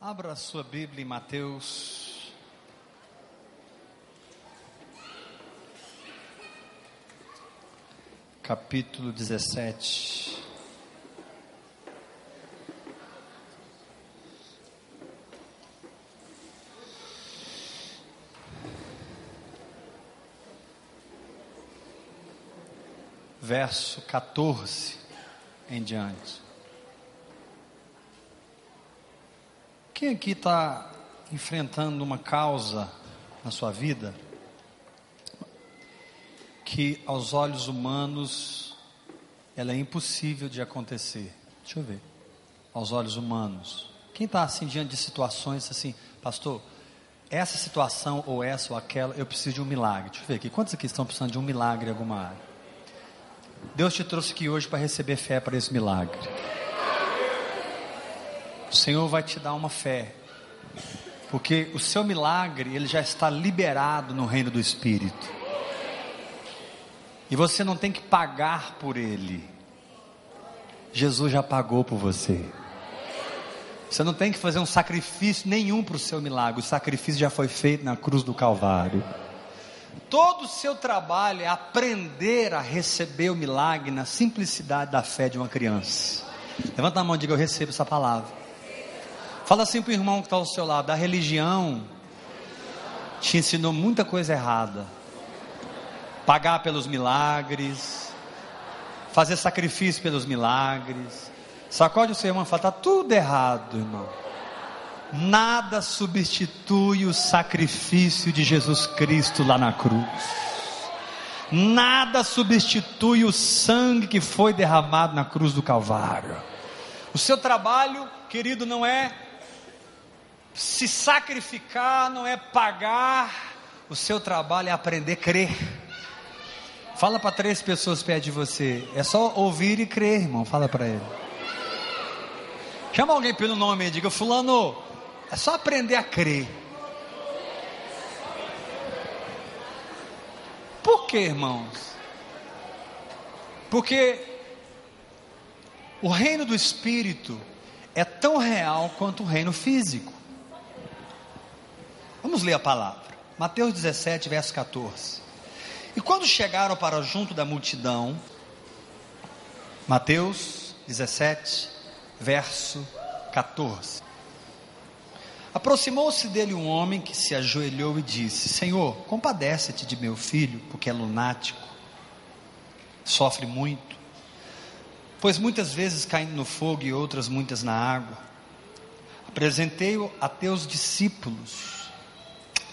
Abra sua Bíblia em Mateus. Capítulo 17. Verso 14 em diante. Quem aqui está enfrentando uma causa na sua vida que aos olhos humanos ela é impossível de acontecer? Deixa eu ver. Aos olhos humanos. Quem está assim diante de situações assim, pastor, essa situação ou essa ou aquela, eu preciso de um milagre. Deixa eu ver aqui. Quantos aqui estão precisando de um milagre em alguma área? Deus te trouxe aqui hoje para receber fé para esse milagre. O Senhor vai te dar uma fé. Porque o seu milagre, ele já está liberado no reino do Espírito. E você não tem que pagar por ele. Jesus já pagou por você. Você não tem que fazer um sacrifício nenhum para o seu milagre. O sacrifício já foi feito na cruz do Calvário. Todo o seu trabalho é aprender a receber o milagre na simplicidade da fé de uma criança. Levanta a mão e diga: Eu recebo essa palavra. Fala assim para o irmão que está ao seu lado: a religião te ensinou muita coisa errada. Pagar pelos milagres, fazer sacrifício pelos milagres. Sacode o seu irmão e fala: está tudo errado, irmão. Nada substitui o sacrifício de Jesus Cristo lá na cruz. Nada substitui o sangue que foi derramado na cruz do Calvário. O seu trabalho, querido, não é se sacrificar não é pagar, o seu trabalho é aprender a crer. Fala para três pessoas perto de você, é só ouvir e crer, irmão. Fala para ele. Chama alguém pelo nome e diga: Fulano, é só aprender a crer. Por que, irmãos? Porque o reino do Espírito é tão real quanto o reino físico. Vamos ler a palavra. Mateus 17, verso 14. E quando chegaram para junto da multidão, Mateus 17, verso 14. Aproximou-se dele um homem que se ajoelhou e disse: Senhor, compadece-te de meu filho, porque é lunático, sofre muito, pois muitas vezes caindo no fogo e outras muitas na água. Apresentei-o a teus discípulos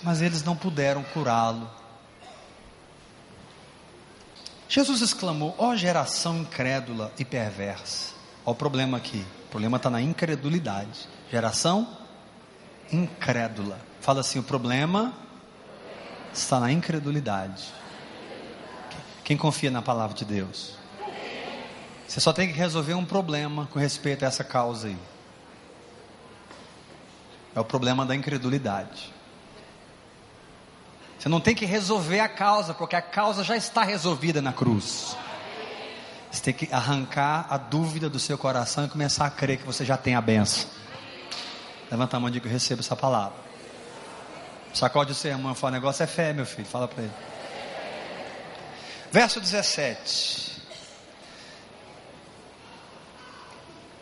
mas eles não puderam curá-lo. Jesus exclamou: Ó oh, geração incrédula e perversa. Olha o problema aqui. O problema está na incredulidade. Geração incrédula. Fala assim: o problema está na incredulidade. Quem confia na palavra de Deus? Você só tem que resolver um problema com respeito a essa causa aí. É o problema da incredulidade. Você não tem que resolver a causa, porque a causa já está resolvida na cruz. Você tem que arrancar a dúvida do seu coração e começar a crer que você já tem a benção. Levanta a mão e diga: Eu recebo essa palavra. Sacode o seu irmão fala: O negócio é fé, meu filho. Fala para ele. Verso 17.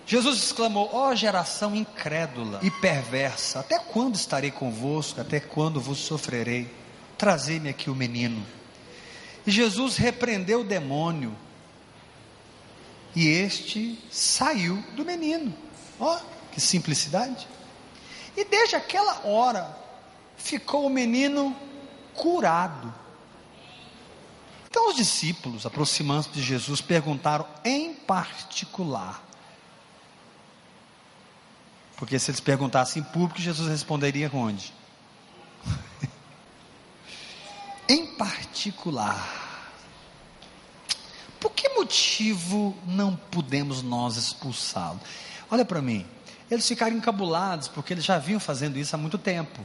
Jesus exclamou: Ó oh, geração incrédula e perversa, até quando estarei convosco? Até quando vos sofrerei? Trazei-me aqui o menino. E Jesus repreendeu o demônio. E este saiu do menino. Ó, oh, que simplicidade. E desde aquela hora ficou o menino curado. Então os discípulos, aproximando-se de Jesus, perguntaram em particular. Porque se eles perguntassem em público, Jesus responderia onde? Em particular. Por que motivo não podemos nós expulsá-lo? Olha para mim, eles ficaram encabulados porque eles já vinham fazendo isso há muito tempo.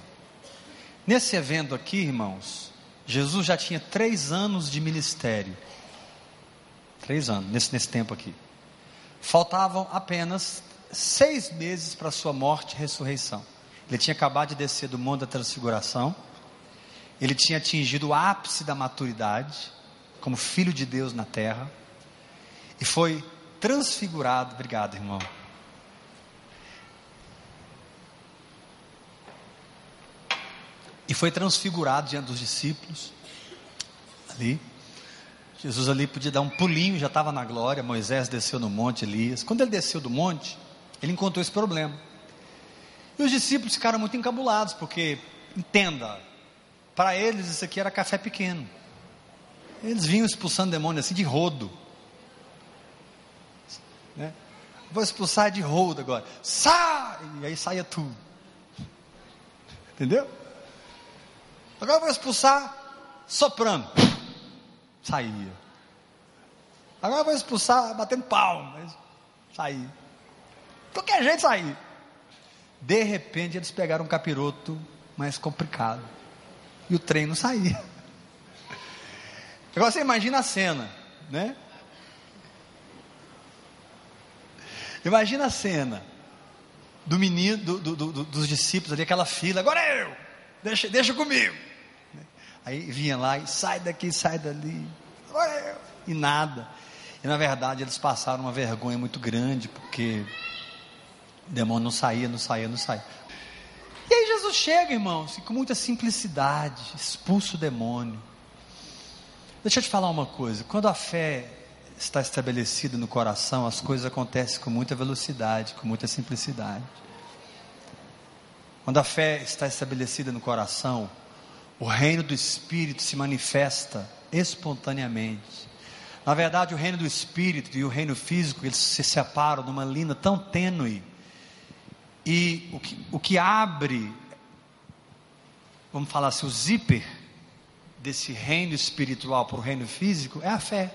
Nesse evento aqui, irmãos, Jesus já tinha três anos de ministério. Três anos, nesse, nesse tempo aqui. Faltavam apenas seis meses para sua morte e ressurreição. Ele tinha acabado de descer do Monte da Transfiguração. Ele tinha atingido o ápice da maturidade, como filho de Deus na terra. E foi transfigurado. Obrigado, irmão. E foi transfigurado diante dos discípulos. Ali. Jesus ali podia dar um pulinho, já estava na glória. Moisés desceu no monte, Elias. Quando ele desceu do monte, ele encontrou esse problema. E os discípulos ficaram muito encabulados, porque, entenda, para eles isso aqui era café pequeno. Eles vinham expulsando demônio assim de rodo. Né? Vou expulsar de rodo agora. Sai! E aí saia tudo. Entendeu? Agora vou expulsar soprando. Saía. Agora vou expulsar batendo palmas. Saía. Qualquer jeito sair. De repente eles pegaram um capiroto mais complicado. E o trem não saía. Agora você imagina a cena, né? Imagina a cena do menino, do, do, do, dos discípulos ali, aquela fila, agora é eu, deixa, deixa comigo. Aí vinha lá e sai daqui, sai dali, agora é eu, e nada. E na verdade eles passaram uma vergonha muito grande, porque o demônio não saía, não saía, não saía. E aí Jesus chega, irmãos, e com muita simplicidade, expulsa o demônio. Deixa eu te falar uma coisa: quando a fé está estabelecida no coração, as coisas acontecem com muita velocidade, com muita simplicidade. Quando a fé está estabelecida no coração, o reino do Espírito se manifesta espontaneamente. Na verdade, o reino do Espírito e o reino físico, eles se separam numa linha tão tênue e o que, o que abre, vamos falar assim, o zíper desse reino espiritual para o reino físico é a fé.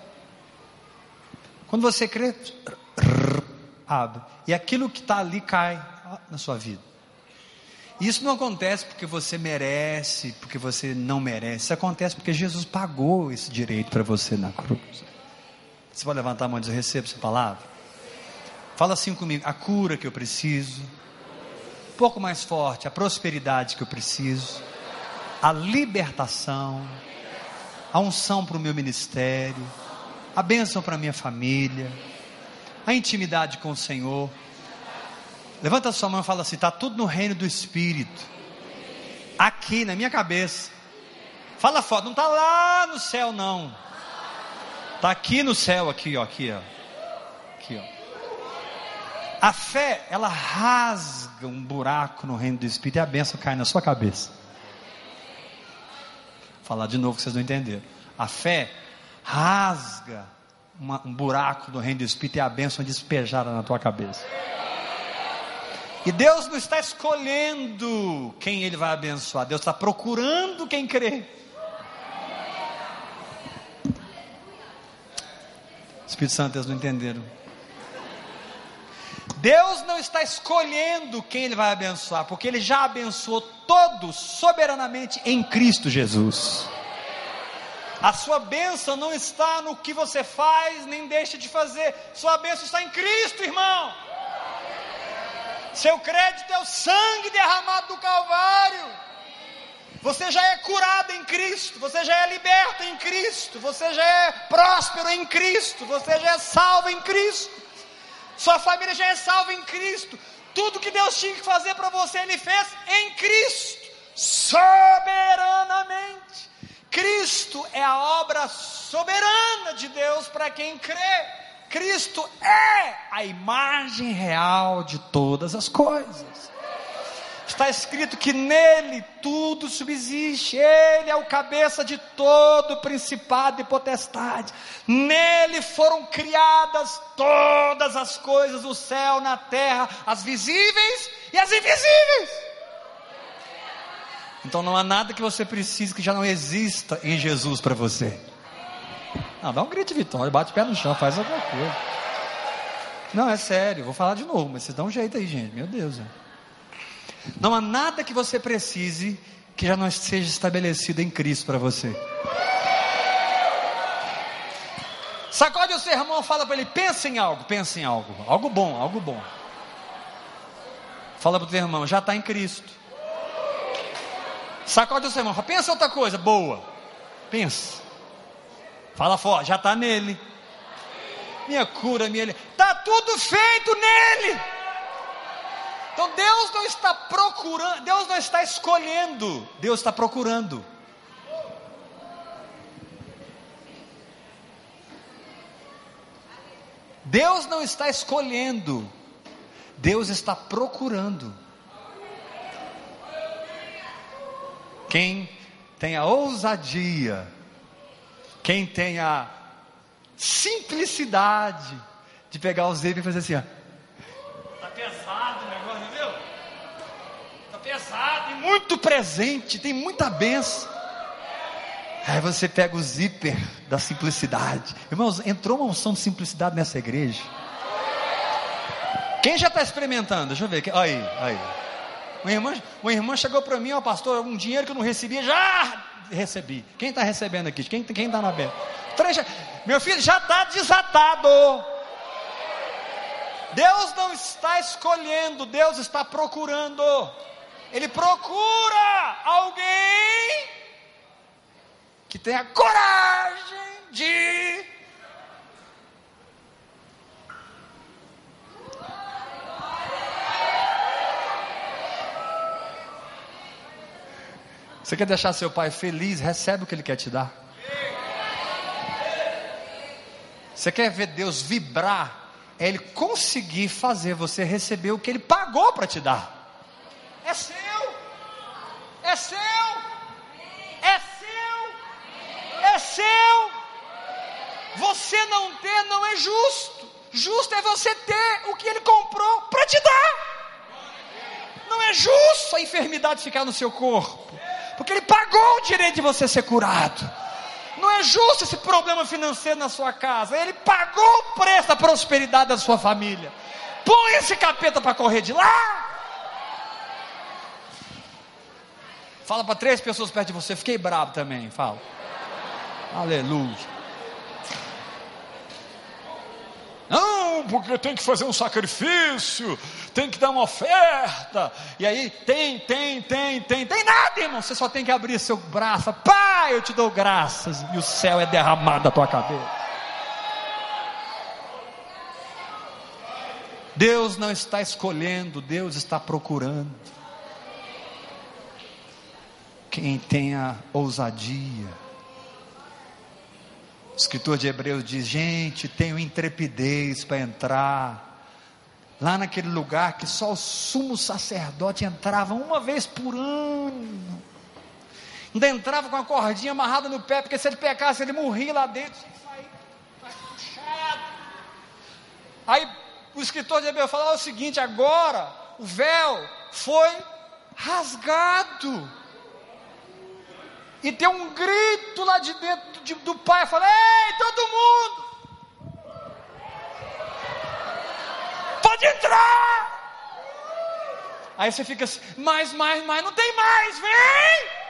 Quando você crê, abre. E aquilo que está ali cai na sua vida. Isso não acontece porque você merece, porque você não merece. Isso acontece porque Jesus pagou esse direito para você na cruz. Você pode levantar a mão e dizer: Eu recebo essa palavra? Fala assim comigo: a cura que eu preciso, um pouco mais forte, a prosperidade que eu preciso, a libertação, a unção para o meu ministério, a bênção para a minha família, a intimidade com o Senhor. Levanta sua mão e fala assim: está tudo no reino do Espírito, aqui na minha cabeça. Fala forte, não está lá no céu, não. Está aqui no céu, aqui, ó, aqui, ó. Aqui, ó. A fé, ela rasga um buraco no reino do Espírito e a benção cai na sua cabeça. Vou falar de novo que vocês não entenderam. A fé rasga uma, um buraco no reino do Espírito e a benção é despejada na tua cabeça. E Deus não está escolhendo quem Ele vai abençoar, Deus está procurando quem crê. Espírito Santo, eles não entenderam. Deus não está escolhendo quem Ele vai abençoar, porque Ele já abençoou todos soberanamente em Cristo Jesus. A sua bênção não está no que você faz, nem deixa de fazer. Sua bênção está em Cristo, irmão. Seu crédito é o sangue derramado do Calvário. Você já é curado em Cristo, você já é liberto em Cristo, você já é próspero em Cristo, você já é salvo em Cristo. Sua família já é salva em Cristo. Tudo que Deus tinha que fazer para você, Ele fez em Cristo, soberanamente. Cristo é a obra soberana de Deus para quem crê. Cristo é a imagem real de todas as coisas. Está escrito que nele tudo subsiste, ele é o cabeça de todo principado e potestade. Nele foram criadas todas as coisas do céu, na terra, as visíveis e as invisíveis. Então não há nada que você precise que já não exista em Jesus para você. Não, dá um grito de vitória, bate o pé no chão, faz alguma coisa. Não, é sério, vou falar de novo, mas vocês dão um jeito aí, gente. Meu Deus. É. Não há nada que você precise que já não seja estabelecido em Cristo para você. Sacode o seu irmão, fala para ele: pensa em algo, pensa em algo, algo bom, algo bom. Fala para o teu irmão, já está em Cristo. Sacode o seu irmão, pensa outra coisa boa. Pensa. Fala fora, já está nele. Minha cura, minha. Está tudo feito nele. Então Deus não está procurando, Deus não está escolhendo, Deus está procurando. Deus não está escolhendo, Deus está procurando. Quem tem a ousadia, quem tem a simplicidade de pegar o zíper e fazer assim, ó. Pesado o negócio, viu? Tá pesado, tem muito presente, tem muita benção. Aí você pega o zíper da simplicidade. Irmãos, entrou uma unção de simplicidade nessa igreja. Quem já está experimentando? Deixa eu ver. Aí, aí. Uma irmã, uma irmã chegou para mim, ó pastor, um dinheiro que eu não recebia, já recebi. Quem está recebendo aqui? Quem está na beira? Meu filho já está desatado. Deus não está escolhendo, Deus está procurando. Ele procura alguém que tenha coragem de Você quer deixar seu pai feliz? Recebe o que ele quer te dar. Você quer ver Deus vibrar? É Ele conseguir fazer você receber o que Ele pagou para te dar. É seu, é seu, é seu, é seu. Você não ter não é justo. Justo é você ter o que Ele comprou para te dar. Não é justo a enfermidade ficar no seu corpo porque Ele pagou o direito de você ser curado. Não é justo esse problema financeiro na sua casa. Ele pagou o preço da prosperidade da sua família. Põe esse capeta para correr de lá. Fala para três pessoas perto de você. Fiquei bravo também. Fala. Aleluia. Não, porque tem que fazer um sacrifício, tem que dar uma oferta. E aí tem, tem, tem, tem, tem nada, irmão. Você só tem que abrir seu braço. Pai, eu te dou graças. E o céu é derramado da tua cabeça. Deus não está escolhendo, Deus está procurando. Quem tenha ousadia, o escritor de Hebreus diz: gente, tenho intrepidez para entrar. Lá naquele lugar que só o sumo sacerdote entrava uma vez por ano. Ainda entrava com a cordinha amarrada no pé, porque se ele pecasse, ele morria lá dentro. Aí o escritor de Hebreus fala o seguinte: agora o véu foi rasgado. E tem um grito lá de dentro de, do pai, fala: Ei, todo mundo! Pode entrar! Aí você fica assim, mais, mais, mais, não tem mais, vem!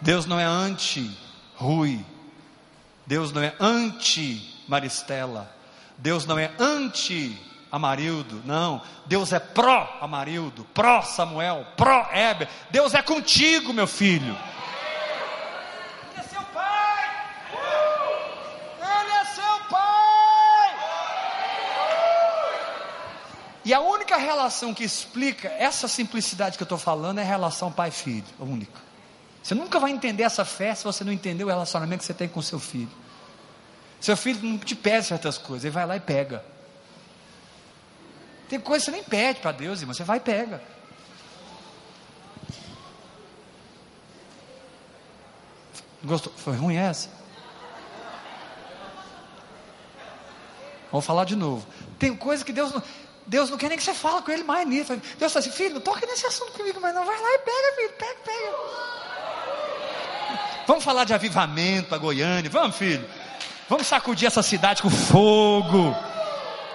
Deus não é anti-Rui, Deus não é anti-Maristela, Deus não é anti Amarildo, não. Deus é pró-Amarildo, pró-Samuel, pró-Heber. Deus é contigo, meu filho. Ele é seu pai. Ele é seu pai. E a única relação que explica essa simplicidade que eu estou falando é a relação pai-filho, a única. Você nunca vai entender essa fé se você não entender o relacionamento que você tem com seu filho. Seu filho não te pede certas coisas, ele vai lá e pega. Tem coisa que você nem pede para Deus, irmão, você vai e pega. Gostou? Foi ruim essa? Vou falar de novo. Tem coisa que Deus não, Deus não quer nem que você fale com ele mais nisso. Deus fala assim, filho, não toca nesse assunto comigo, mas não. Vai lá e pega, filho, pega, pega. Vamos falar de avivamento a Goiânia, vamos, filho. Vamos sacudir essa cidade com fogo.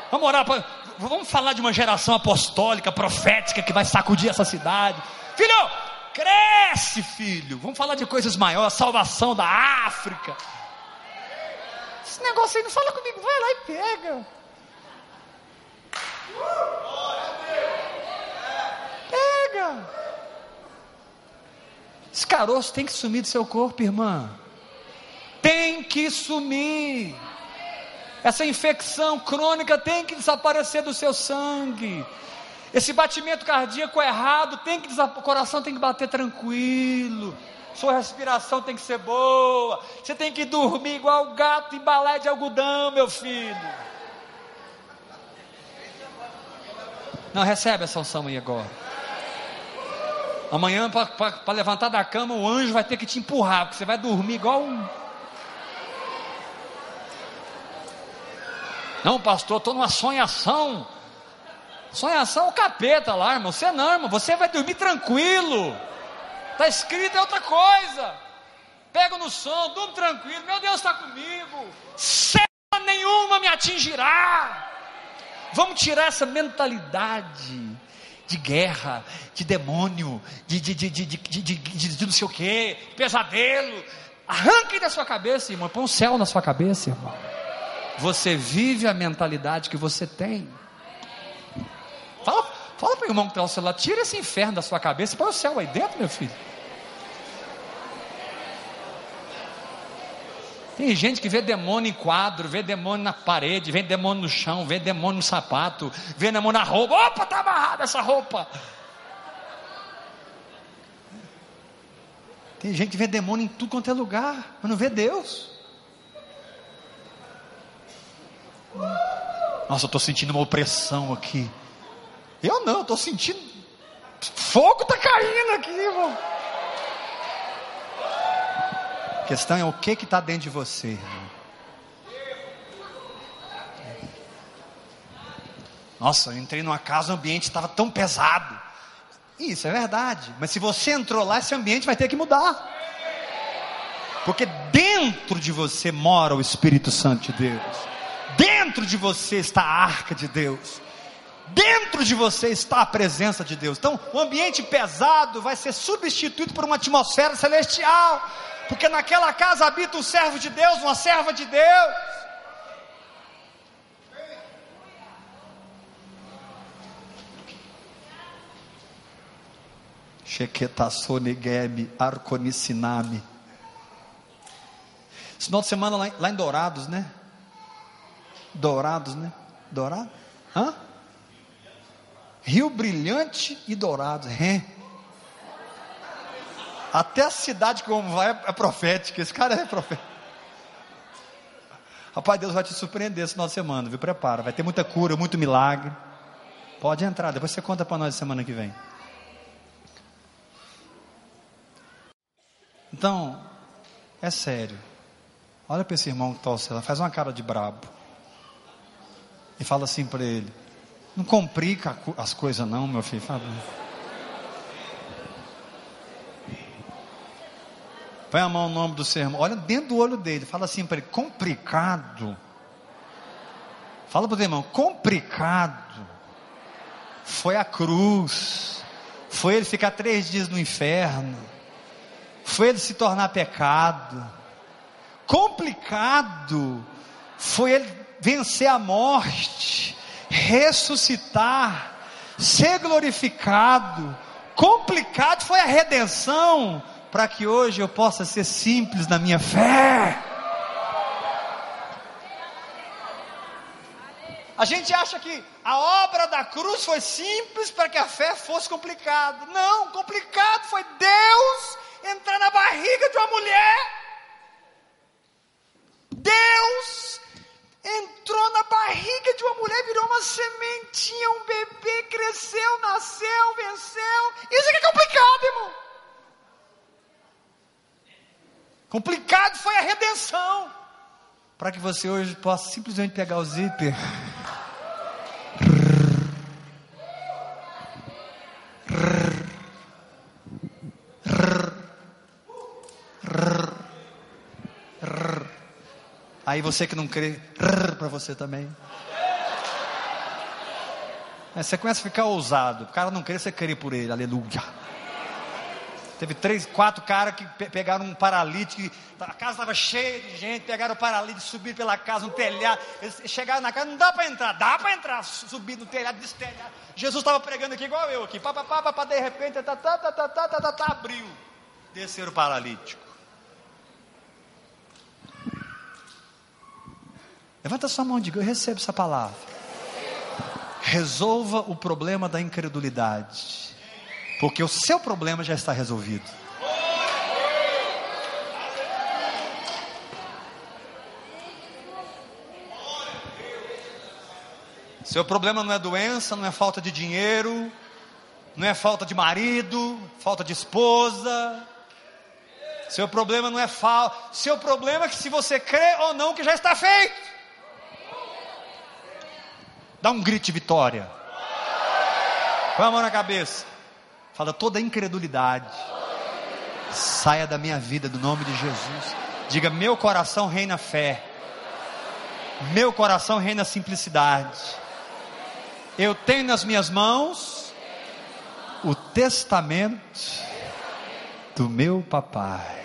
Vamos orar para vamos falar de uma geração apostólica, profética, que vai sacudir essa cidade. Filho, cresce, filho. Vamos falar de coisas maiores, salvação da África. esse negócio aí, não fala comigo, vai lá e pega. Pega. Esse caroço tem que sumir do seu corpo, irmã. Tem que sumir. Essa infecção crônica tem que desaparecer do seu sangue. Esse batimento cardíaco errado tem que o coração tem que bater tranquilo. Sua respiração tem que ser boa. Você tem que dormir igual gato em balé de algodão, meu filho. Não recebe essa unção aí agora. Amanhã, para levantar da cama, o anjo vai ter que te empurrar, porque você vai dormir igual um. Não, pastor, estou numa sonhação. Sonhação é o capeta lá, irmão. Você não, irmão. Você vai dormir tranquilo. Está escrito é outra coisa. Pega no som, durmo tranquilo. Meu Deus está comigo. Cela nenhuma me atingirá. Vamos tirar essa mentalidade de guerra, de demônio, de, de, de, de, de, de, de, de não sei o que, pesadelo. Arranque da sua cabeça, irmão. Põe um céu na sua cabeça, irmão. Você vive a mentalidade que você tem. Fala, fala para o irmão que está ao seu lado, tira esse inferno da sua cabeça põe o céu aí dentro, meu filho. Tem gente que vê demônio em quadro, vê demônio na parede, vê demônio no chão, vê demônio no sapato, vê demônio na roupa. Opa, está amarrada essa roupa. Tem gente que vê demônio em tudo quanto é lugar, mas não vê Deus. Nossa, eu estou sentindo uma opressão aqui. Eu não, estou sentindo. Fogo está caindo aqui, irmão. A questão é o que está dentro de você. Nossa, eu entrei numa casa, o ambiente estava tão pesado. Isso é verdade. Mas se você entrou lá, esse ambiente vai ter que mudar. Porque dentro de você mora o Espírito Santo de Deus. Dentro de você está a arca de Deus. Dentro de você está a presença de Deus. Então, o ambiente pesado vai ser substituído por uma atmosfera celestial. Porque naquela casa habita um servo de Deus, uma serva de Deus. Sheketasonegebe, Arconiciname. Esse final de semana lá em Dourados, né? Dourados, né? Dourado? Hã? Rio Brilhante e Dourados. É. Até a cidade como vai é profética. Esse cara é profético. Rapaz, Deus vai te surpreender esse final de semana, viu? Prepara. Vai ter muita cura, muito milagre. Pode entrar, depois você conta para nós semana que vem. Então, é sério. Olha para esse irmão que tosse, ela faz uma cara de brabo e fala assim para ele: Não complica as coisas, não, meu filho. Fala. Põe a mão no nome do sermão. Olha dentro do olho dele. Fala assim para ele: Complicado. Fala para o irmão: Complicado. Foi a cruz. Foi ele ficar três dias no inferno. Foi ele se tornar pecado. Complicado. Foi ele vencer a morte, ressuscitar, ser glorificado. Complicado foi a redenção, para que hoje eu possa ser simples na minha fé. A gente acha que a obra da cruz foi simples para que a fé fosse complicada. Não, complicado foi Deus entrar na barriga de uma mulher. Deus entrou na barriga de uma mulher, virou uma sementinha, um bebê, cresceu, nasceu, venceu. Isso é complicado, irmão. Complicado foi a redenção. Para que você hoje possa simplesmente pegar o zíper. Aí você que não crê, para você também. Aí você começa a ficar ousado. O cara não crê, você crê por ele. Aleluia. Teve três, quatro caras que pe pegaram um paralítico. A casa estava cheia de gente, pegaram o paralítico, subiram pela casa, um telhado. Eles chegaram na casa, não dá para entrar, dá para entrar, subir no telhado, destelhado. Jesus estava pregando aqui igual eu aqui, pá, pá, pá, pá, de repente, tá, tá, tá, tá, tá, tá, tá, tá, abriu. Desceram o paralítico. Levanta sua mão e diga: Eu recebo essa palavra. Resolva o problema da incredulidade porque o seu problema já está resolvido. Seu problema não é doença, não é falta de dinheiro, não é falta de marido, falta de esposa. Seu problema não é falta. Seu problema é que se você crê ou não que já está feito. Dá um grito de vitória. Põe a mão na cabeça. Fala toda incredulidade. Saia da minha vida, do nome de Jesus. Diga: meu coração reina fé. Meu coração reina simplicidade. Eu tenho nas minhas mãos o testamento do meu papai.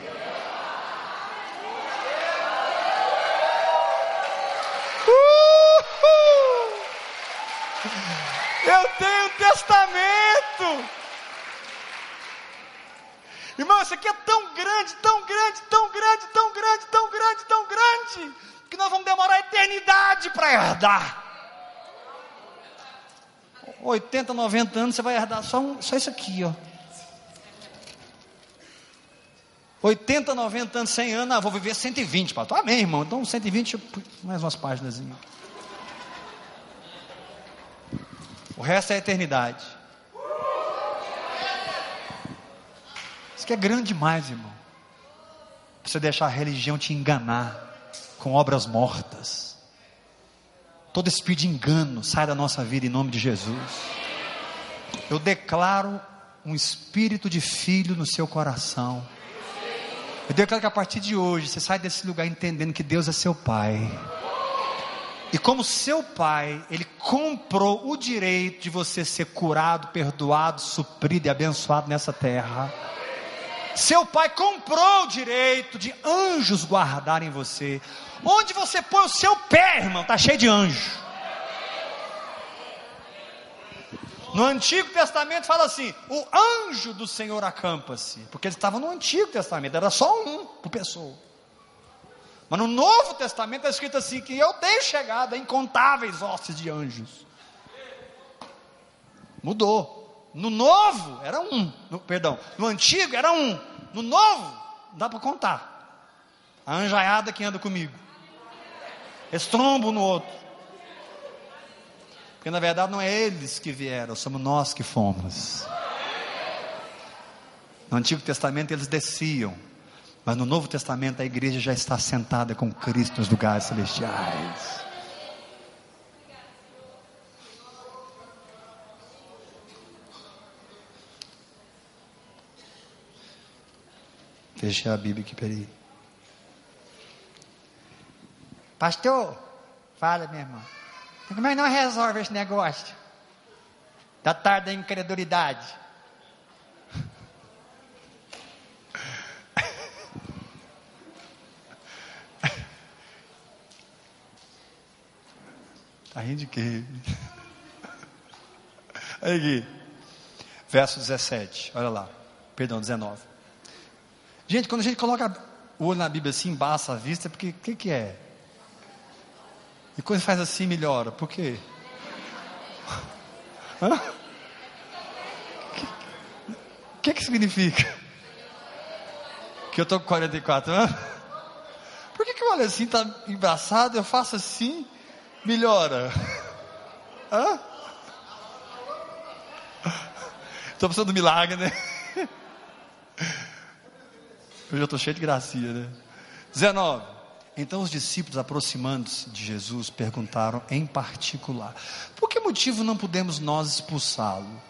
Eu tenho testamento. Irmão, isso aqui é tão grande, tão grande, tão grande, tão grande, tão grande, tão grande, que nós vamos demorar a eternidade para herdar. 80, 90 anos, você vai herdar só, um, só isso aqui, ó. 80, 90 anos, 100 anos, ah, vou viver 120, pastor. Amém, irmão. Então, 120, mais umas páginas. O resto é a eternidade. que é grande demais, irmão. Você deixar a religião te enganar com obras mortas. Todo espírito de engano sai da nossa vida em nome de Jesus. Eu declaro um espírito de filho no seu coração. Eu declaro que a partir de hoje você sai desse lugar entendendo que Deus é seu Pai. E como seu Pai, Ele comprou o direito de você ser curado, perdoado, suprido e abençoado nessa terra. Seu pai comprou o direito de anjos guardarem você. Onde você põe o seu pé, irmão, está cheio de anjo. No Antigo Testamento fala assim: o anjo do Senhor acampa-se, porque ele estava no Antigo Testamento, era só um por pessoa. Mas no Novo Testamento está escrito assim: que eu tenho chegado a incontáveis hostes de anjos. Mudou. No novo era um, no, perdão, no antigo era um, no novo dá para contar. A anjaiada que anda comigo. Estrombo no outro. Porque na verdade não é eles que vieram, somos nós que fomos. No Antigo Testamento eles desciam, mas no Novo Testamento a igreja já está sentada com Cristo nos lugares celestiais. Fechei a Bíblia aqui, peraí. Pastor, fala, meu irmão. Como é que não resolve esse negócio? Da tarde da incredulidade. Tá rindo de quê? Aí aqui. Verso 17, olha lá. Perdão, 19. Gente, quando a gente coloca o olho na Bíblia assim, embaça a vista, porque o que, que é? E quando faz assim, melhora. Por quê? O que, que significa? Que eu estou com 44 anos? Por que, que eu olho assim, está embaçado, eu faço assim, melhora? Hã? Estou precisando de milagre, né? Eu já estou cheio de gracia, né? 19. Então os discípulos, aproximando-se de Jesus, perguntaram em particular: Por que motivo não podemos nós expulsá-lo?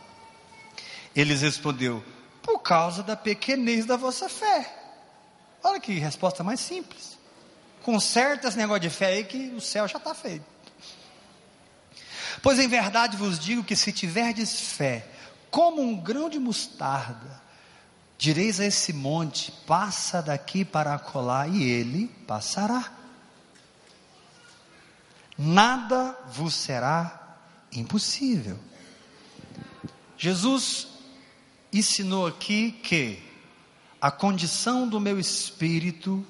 Eles respondeu: Por causa da pequenez da vossa fé. Olha que resposta mais simples. Conserta esse negócio de fé aí que o céu já está feito. Pois em verdade vos digo que se tiverdes fé, como um grão de mostarda, Direis a esse monte: passa daqui para acolá, e ele passará. Nada vos será impossível. Jesus ensinou aqui que a condição do meu espírito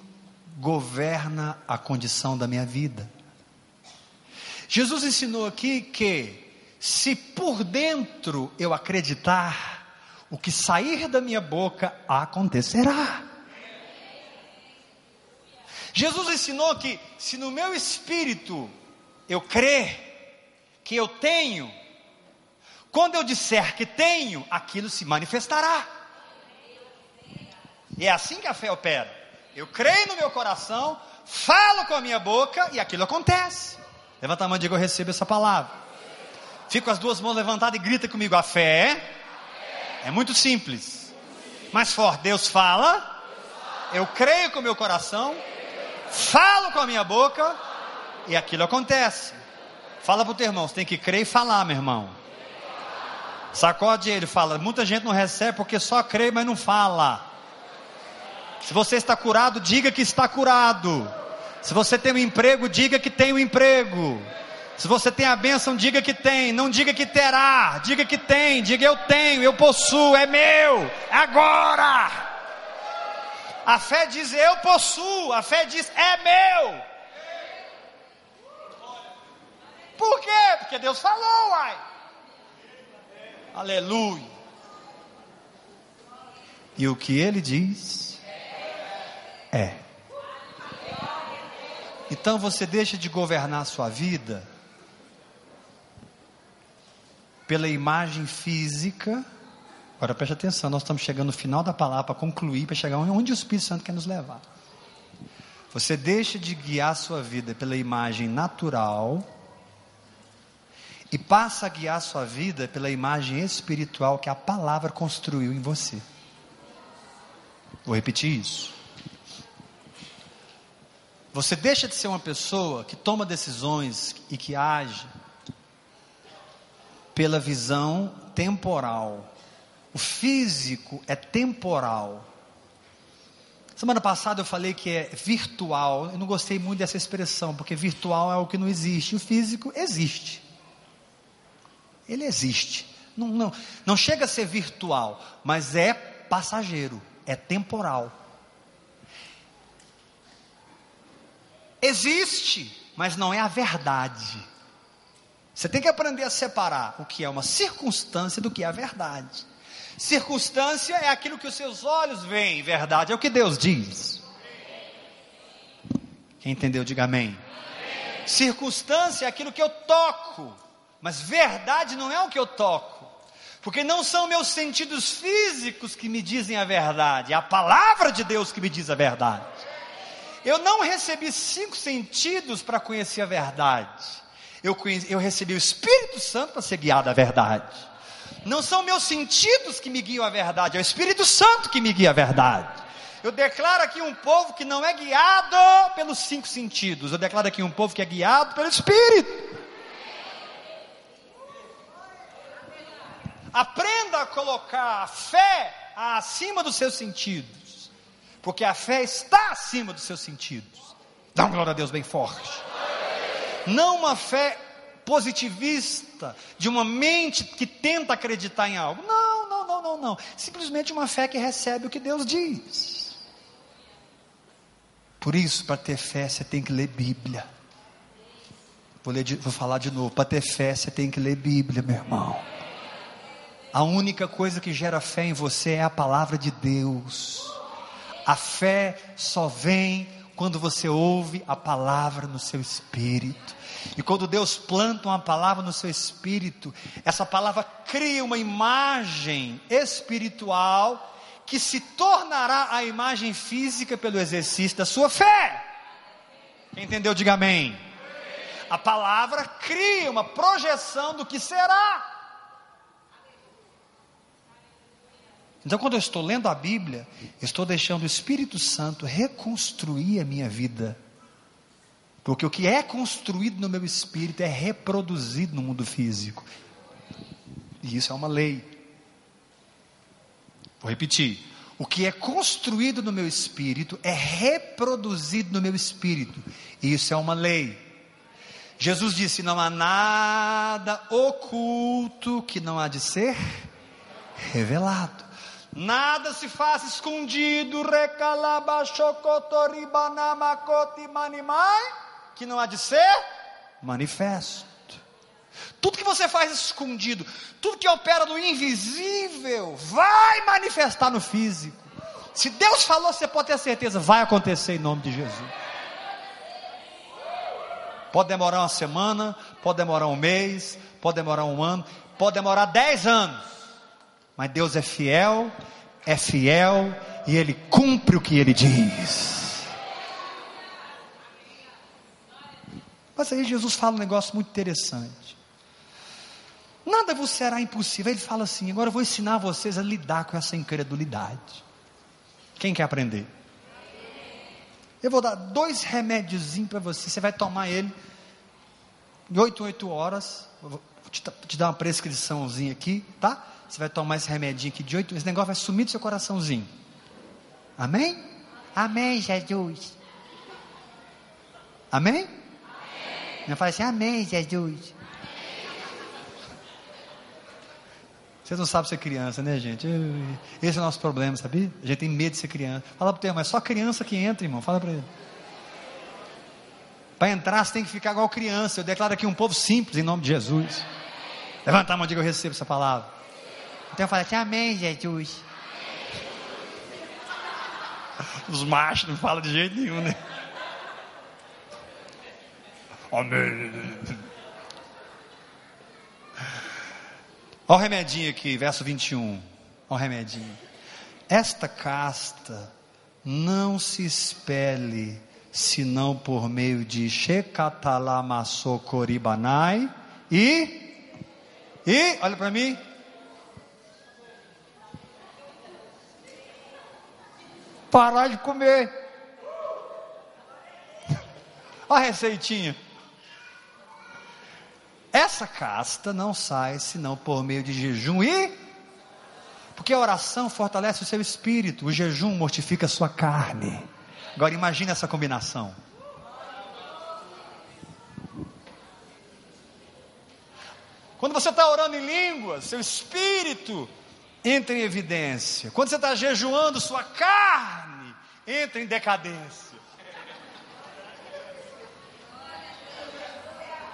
governa a condição da minha vida. Jesus ensinou aqui que se por dentro eu acreditar, o que sair da minha boca acontecerá. Jesus ensinou que se no meu espírito eu crer que eu tenho, quando eu disser que tenho, aquilo se manifestará. E é assim que a fé opera. Eu creio no meu coração, falo com a minha boca e aquilo acontece. Levanta a mão e diga: Eu recebo essa palavra. Fica com as duas mãos levantadas e grita comigo: A fé é muito simples. Mais forte, Deus fala, eu creio com o meu coração, falo com a minha boca e aquilo acontece. Fala para o teu irmão, você tem que crer e falar, meu irmão. Sacode ele, fala. Muita gente não recebe porque só crê, mas não fala. Se você está curado, diga que está curado. Se você tem um emprego, diga que tem um emprego. Se você tem a bênção, diga que tem, não diga que terá, diga que tem, diga eu tenho, eu possuo, é meu, é agora. A fé diz eu possuo, a fé diz é meu. Por quê? Porque Deus falou, uai. Aleluia. E o que ele diz é. Então você deixa de governar a sua vida pela imagem física. Agora preste atenção, nós estamos chegando no final da palavra para concluir, para chegar onde o Espírito Santo quer nos levar. Você deixa de guiar a sua vida pela imagem natural e passa a guiar a sua vida pela imagem espiritual que a palavra construiu em você. Vou repetir isso. Você deixa de ser uma pessoa que toma decisões e que age pela visão temporal. O físico é temporal. Semana passada eu falei que é virtual. Eu não gostei muito dessa expressão, porque virtual é o que não existe. O físico existe. Ele existe. Não, não, não chega a ser virtual, mas é passageiro, é temporal. Existe, mas não é a verdade. Você tem que aprender a separar o que é uma circunstância do que é a verdade. Circunstância é aquilo que os seus olhos veem, verdade é o que Deus diz. Quem entendeu, diga amém. amém. Circunstância é aquilo que eu toco, mas verdade não é o que eu toco. Porque não são meus sentidos físicos que me dizem a verdade, é a palavra de Deus que me diz a verdade. Eu não recebi cinco sentidos para conhecer a verdade eu, conheci, eu recebi o Espírito Santo para ser guiado à verdade. Não são meus sentidos que me guiam à verdade, é o Espírito Santo que me guia à verdade. Eu declaro aqui um povo que não é guiado pelos cinco sentidos, eu declaro aqui um povo que é guiado pelo Espírito. Aprenda a colocar a fé acima dos seus sentidos, porque a fé está acima dos seus sentidos. Dá uma glória a Deus bem forte não uma fé positivista, de uma mente que tenta acreditar em algo. Não, não, não, não, não. Simplesmente uma fé que recebe o que Deus diz. Por isso, para ter fé, você tem que ler Bíblia. Vou, ler, vou falar de novo. Para ter fé, você tem que ler Bíblia, meu irmão. A única coisa que gera fé em você é a palavra de Deus. A fé só vem quando você ouve a palavra no seu espírito. E quando Deus planta uma palavra no seu espírito, essa palavra cria uma imagem espiritual que se tornará a imagem física pelo exercício da sua fé. Quem entendeu, diga amém. A palavra cria uma projeção do que será. Então, quando eu estou lendo a Bíblia, estou deixando o Espírito Santo reconstruir a minha vida. Porque o que é construído no meu espírito é reproduzido no mundo físico. E isso é uma lei. Vou repetir. O que é construído no meu espírito é reproduzido no meu espírito. E isso é uma lei. Jesus disse: Não há nada oculto que não há de ser revelado. Nada se faz escondido, que não há de ser manifesto. Tudo que você faz escondido, tudo que opera no invisível, vai manifestar no físico. Se Deus falou, você pode ter certeza, vai acontecer em nome de Jesus. Pode demorar uma semana, pode demorar um mês, pode demorar um ano, pode demorar dez anos. Mas Deus é fiel, é fiel e Ele cumpre o que Ele diz. Mas aí Jesus fala um negócio muito interessante. Nada vos será impossível. Ele fala assim: agora eu vou ensinar vocês a lidar com essa incredulidade. Quem quer aprender? Eu vou dar dois remédios para você. Você vai tomar ele de 8 em 8 horas. vou te, te dar uma prescriçãozinha aqui, tá? Você vai tomar esse remedinho aqui de 8 Esse negócio vai sumir do seu coraçãozinho. Amém? Amém, Jesus. Amém? Amém. Eu falo assim, amém, Jesus. Vocês não sabem ser criança, né, gente? Esse é o nosso problema, sabia? A gente tem medo de ser criança. Fala para o teu, mas só criança que entra, irmão. Fala para ele. Para entrar, você tem que ficar igual criança. Eu declaro aqui um povo simples, em nome de Jesus. Levanta a mão, diga eu recebo essa palavra. Então eu falo assim, amém, Jesus. Os machos não falam de jeito nenhum, né? Amém. Olha o remedinho aqui, verso 21. Olha o remedinho. Esta casta não se espelhe senão por meio de Shekatalamasokoribanai e e olha para mim parar de comer. A receitinha. Essa casta não sai senão por meio de jejum e. Porque a oração fortalece o seu espírito, o jejum mortifica a sua carne. Agora imagine essa combinação. Quando você está orando em línguas, seu espírito entra em evidência. Quando você está jejuando, sua carne entra em decadência.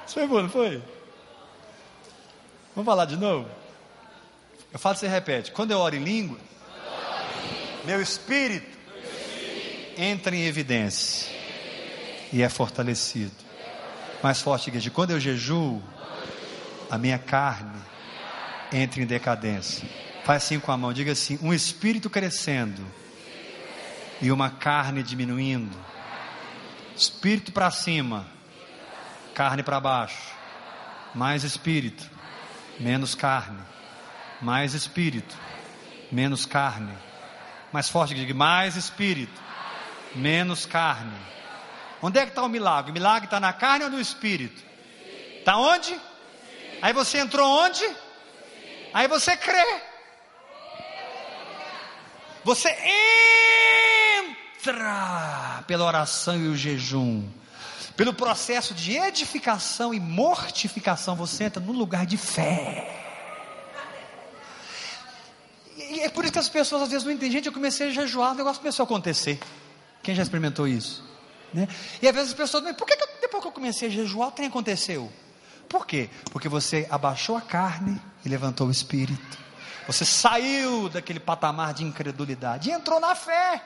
Isso foi bom, não foi? Vamos falar de novo? Eu falo, você repete. Quando eu oro em língua, meu espírito entra em evidência e é fortalecido. Mais forte, igreja. Quando eu jejuo, a minha carne entra em decadência. Faz assim com a mão, diga assim: um espírito crescendo e uma carne diminuindo. Espírito para cima, carne para baixo. Mais espírito menos carne, mais espírito, menos carne. Mais forte que diga, mais espírito, menos carne. Onde é que está o milagre? O milagre está na carne ou no espírito? Está onde? Aí você entrou onde? Aí você crê. Você entra pela oração e o jejum pelo processo de edificação e mortificação, você entra no lugar de fé. E é por isso que as pessoas às vezes não entendem. Gente, eu comecei a jejuar, o negócio começou a acontecer. Quem já experimentou isso? Né? E às vezes as pessoas, por que, que depois que eu comecei a jejuar, o trem aconteceu? Por quê? Porque você abaixou a carne e levantou o espírito. Você saiu daquele patamar de incredulidade e entrou na fé.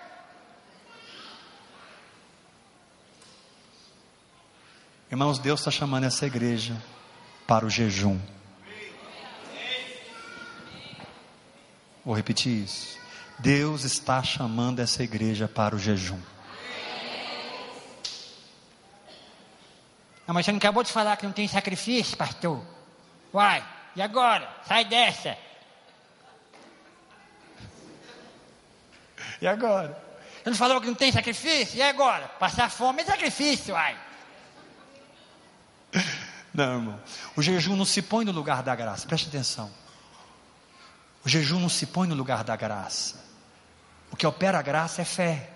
Irmãos, Deus está chamando essa igreja para o jejum. Vou repetir isso. Deus está chamando essa igreja para o jejum. Não, mas você não acabou de falar que não tem sacrifício, pastor? Uai, e agora? Sai dessa. E agora? Você não falou que não tem sacrifício? E agora? Passar fome é sacrifício, uai. Não, irmão. O jejum não se põe no lugar da graça. Preste atenção. O jejum não se põe no lugar da graça. O que opera a graça é fé.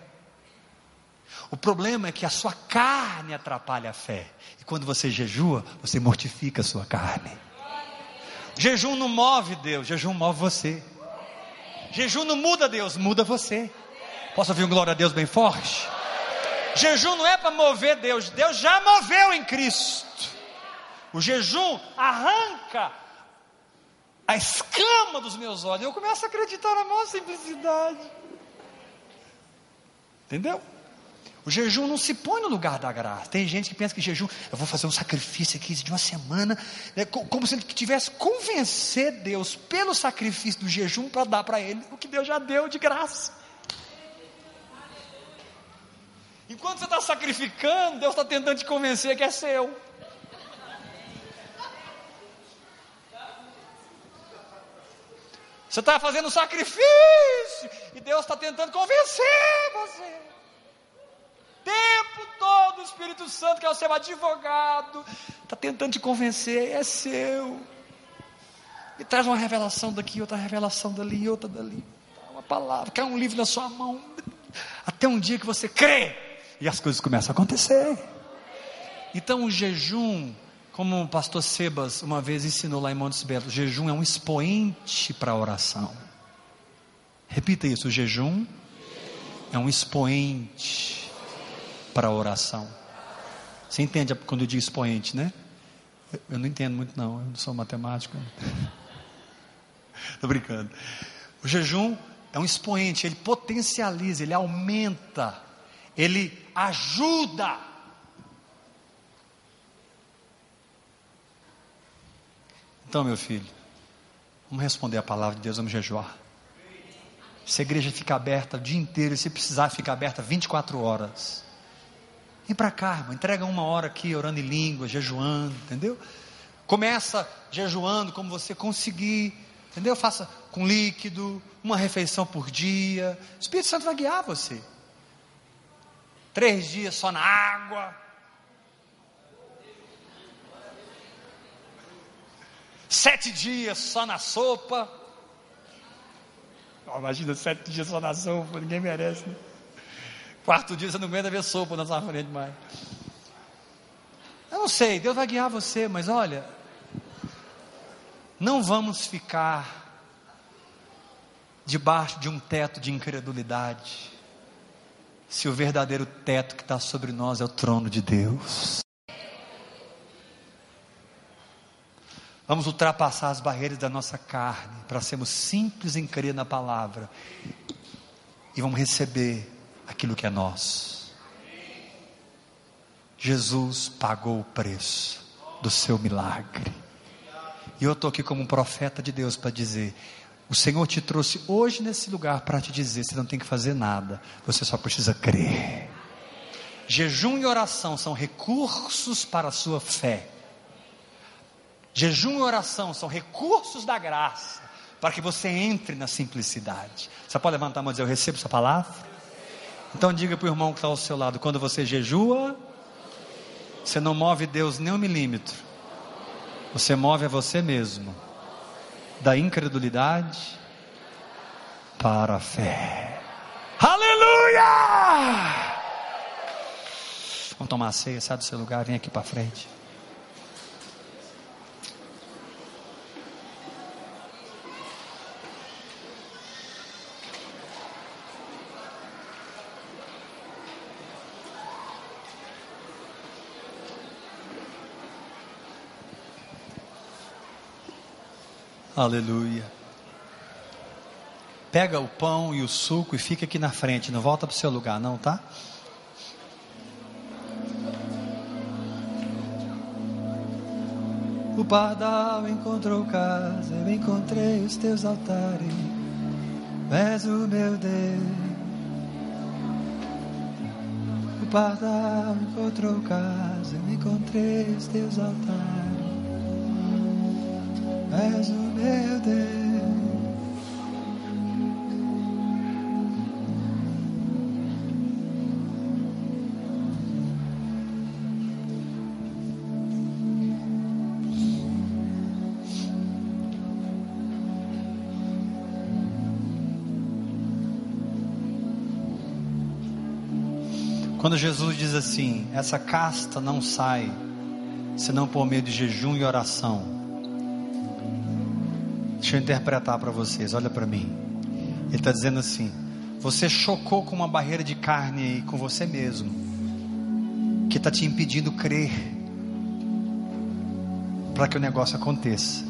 O problema é que a sua carne atrapalha a fé. E quando você jejua, você mortifica a sua carne. Jejum não move Deus, jejum move você. Jejum não muda Deus, muda você. Posso ouvir um glória a Deus bem forte? Jejum não é para mover Deus, Deus já moveu em Cristo. O jejum arranca a escama dos meus olhos. Eu começo a acreditar na maior simplicidade. Entendeu? O jejum não se põe no lugar da graça. Tem gente que pensa que jejum, eu vou fazer um sacrifício aqui de uma semana, né, como se ele tivesse convencer Deus pelo sacrifício do jejum para dar para ele o que Deus já deu de graça. Enquanto você está sacrificando, Deus está tentando te convencer que é seu. Você está fazendo sacrifício e Deus está tentando convencer você. Tempo todo o Espírito Santo, que é o seu advogado, está tentando te convencer, é seu. E traz uma revelação daqui, outra revelação dali, outra dali. Uma palavra, quer um livro na sua mão. Até um dia que você crê e as coisas começam a acontecer. Então o jejum, como o pastor Sebas uma vez ensinou lá em Montes Belos, o jejum é um expoente para a oração. Repita isso: o jejum é um expoente para a oração. Você entende quando eu digo expoente, né? Eu não entendo muito, não, eu não sou matemático. Estou brincando. O jejum é um expoente, ele potencializa, ele aumenta ele ajuda. Então, meu filho, vamos responder a palavra de Deus, vamos jejuar. Se a igreja fica aberta o dia inteiro, se precisar ficar aberta 24 horas. Vem para cá, irmão, entrega uma hora aqui, orando em língua, jejuando, entendeu? Começa jejuando como você conseguir, entendeu? Faça com líquido, uma refeição por dia. O Espírito Santo vai guiar você três dias só na água. Sete dias só na sopa. Oh, imagina sete dias só na sopa, ninguém merece. Né? Quarto dia você não aguenta ver sopa na sua frente mais. Eu não sei, Deus vai guiar você, mas olha, não vamos ficar debaixo de um teto de incredulidade se o verdadeiro teto que está sobre nós é o trono de Deus. Vamos ultrapassar as barreiras da nossa carne para sermos simples em crer na palavra e vamos receber aquilo que é nosso. Jesus pagou o preço do seu milagre. E eu estou aqui como um profeta de Deus para dizer: o Senhor te trouxe hoje nesse lugar para te dizer: você não tem que fazer nada, você só precisa crer. Jejum e oração são recursos para a sua fé. Jejum e oração são recursos da graça para que você entre na simplicidade. Você pode levantar a mão e dizer: Eu recebo essa palavra? Então diga para o irmão que está ao seu lado: quando você jejua, você não move Deus nem um milímetro, você move a você mesmo da incredulidade para a fé. Aleluia! Vamos tomar a ceia, sai do seu lugar, vem aqui para frente. Aleluia. Pega o pão e o suco e fica aqui na frente, não volta para o seu lugar, não, tá? O pardal encontrou casa, eu encontrei os teus altares. És o meu Deus. O pardal encontrou casa, eu encontrei os teus altares és o meu. Quando Jesus diz assim: essa casta não sai senão por meio de jejum e oração. Deixa eu interpretar para vocês, olha para mim. Ele está dizendo assim: você chocou com uma barreira de carne aí com você mesmo, que está te impedindo crer para que o negócio aconteça.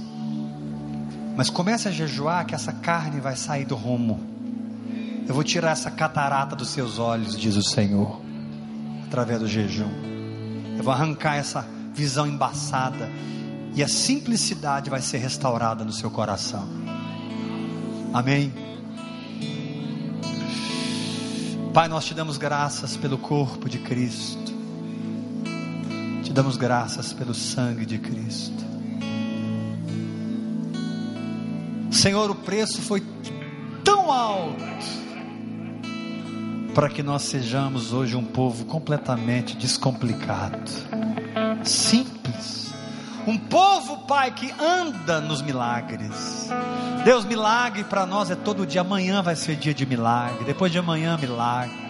Mas comece a jejuar que essa carne vai sair do rumo. Eu vou tirar essa catarata dos seus olhos, diz o Senhor, através do jejum. Eu vou arrancar essa visão embaçada e a simplicidade vai ser restaurada no seu coração. Amém. Pai, nós te damos graças pelo corpo de Cristo, te damos graças pelo sangue de Cristo. Senhor, o preço foi tão alto para que nós sejamos hoje um povo completamente descomplicado, simples, um povo, Pai, que anda nos milagres. Deus, milagre para nós é todo dia. Amanhã vai ser dia de milagre. Depois de amanhã, milagre.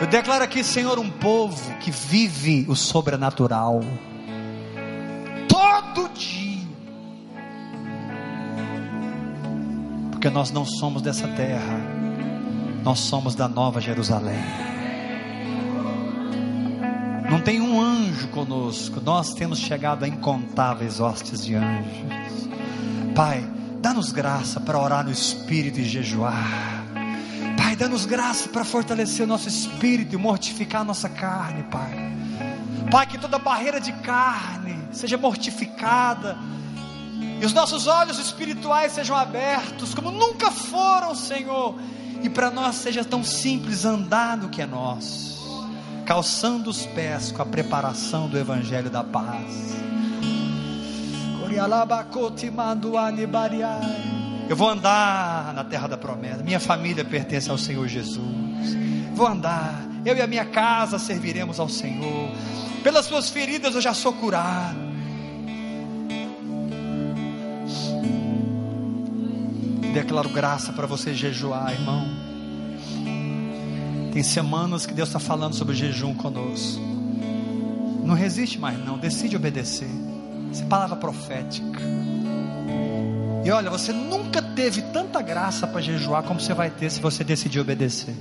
Eu declaro aqui, Senhor, um povo que vive o sobrenatural. Todo dia. Porque nós não somos dessa terra. Nós somos da nova Jerusalém. Não tem um anjo conosco. Nós temos chegado a incontáveis hostes de anjos. Pai, dá-nos graça para orar no Espírito e jejuar. Pai, dá-nos graça para fortalecer o nosso espírito e mortificar a nossa carne, Pai. Pai, que toda barreira de carne seja mortificada e os nossos olhos espirituais sejam abertos como nunca foram, Senhor. E para nós seja tão simples andar no que é nosso calçando os pés com a preparação do Evangelho da Paz. Eu vou andar na terra da promessa. Minha família pertence ao Senhor Jesus. Vou andar. Eu e a minha casa serviremos ao Senhor. Pelas suas feridas eu já sou curado. Declaro graça para você jejuar, irmão. Tem semanas que Deus está falando sobre jejum conosco. Não resiste mais, não. Decide obedecer. Essa é palavra profética. E olha, você nunca teve tanta graça para jejuar como você vai ter se você decidir obedecer.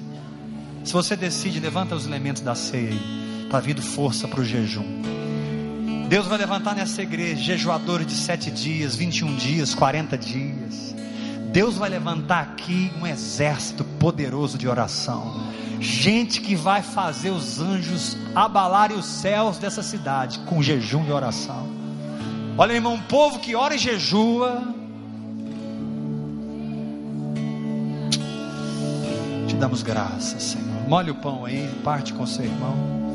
Se você decide, levanta os elementos da ceia aí. Está vindo força para o jejum. Deus vai levantar nessa igreja jejuadores de sete dias, 21 dias, 40 dias. Deus vai levantar aqui um exército poderoso de oração gente que vai fazer os anjos abalarem os céus dessa cidade com jejum e oração. Olha, irmão, um povo que ora e jejua. Te damos graças, Senhor. Molhe o pão aí, parte com seu irmão.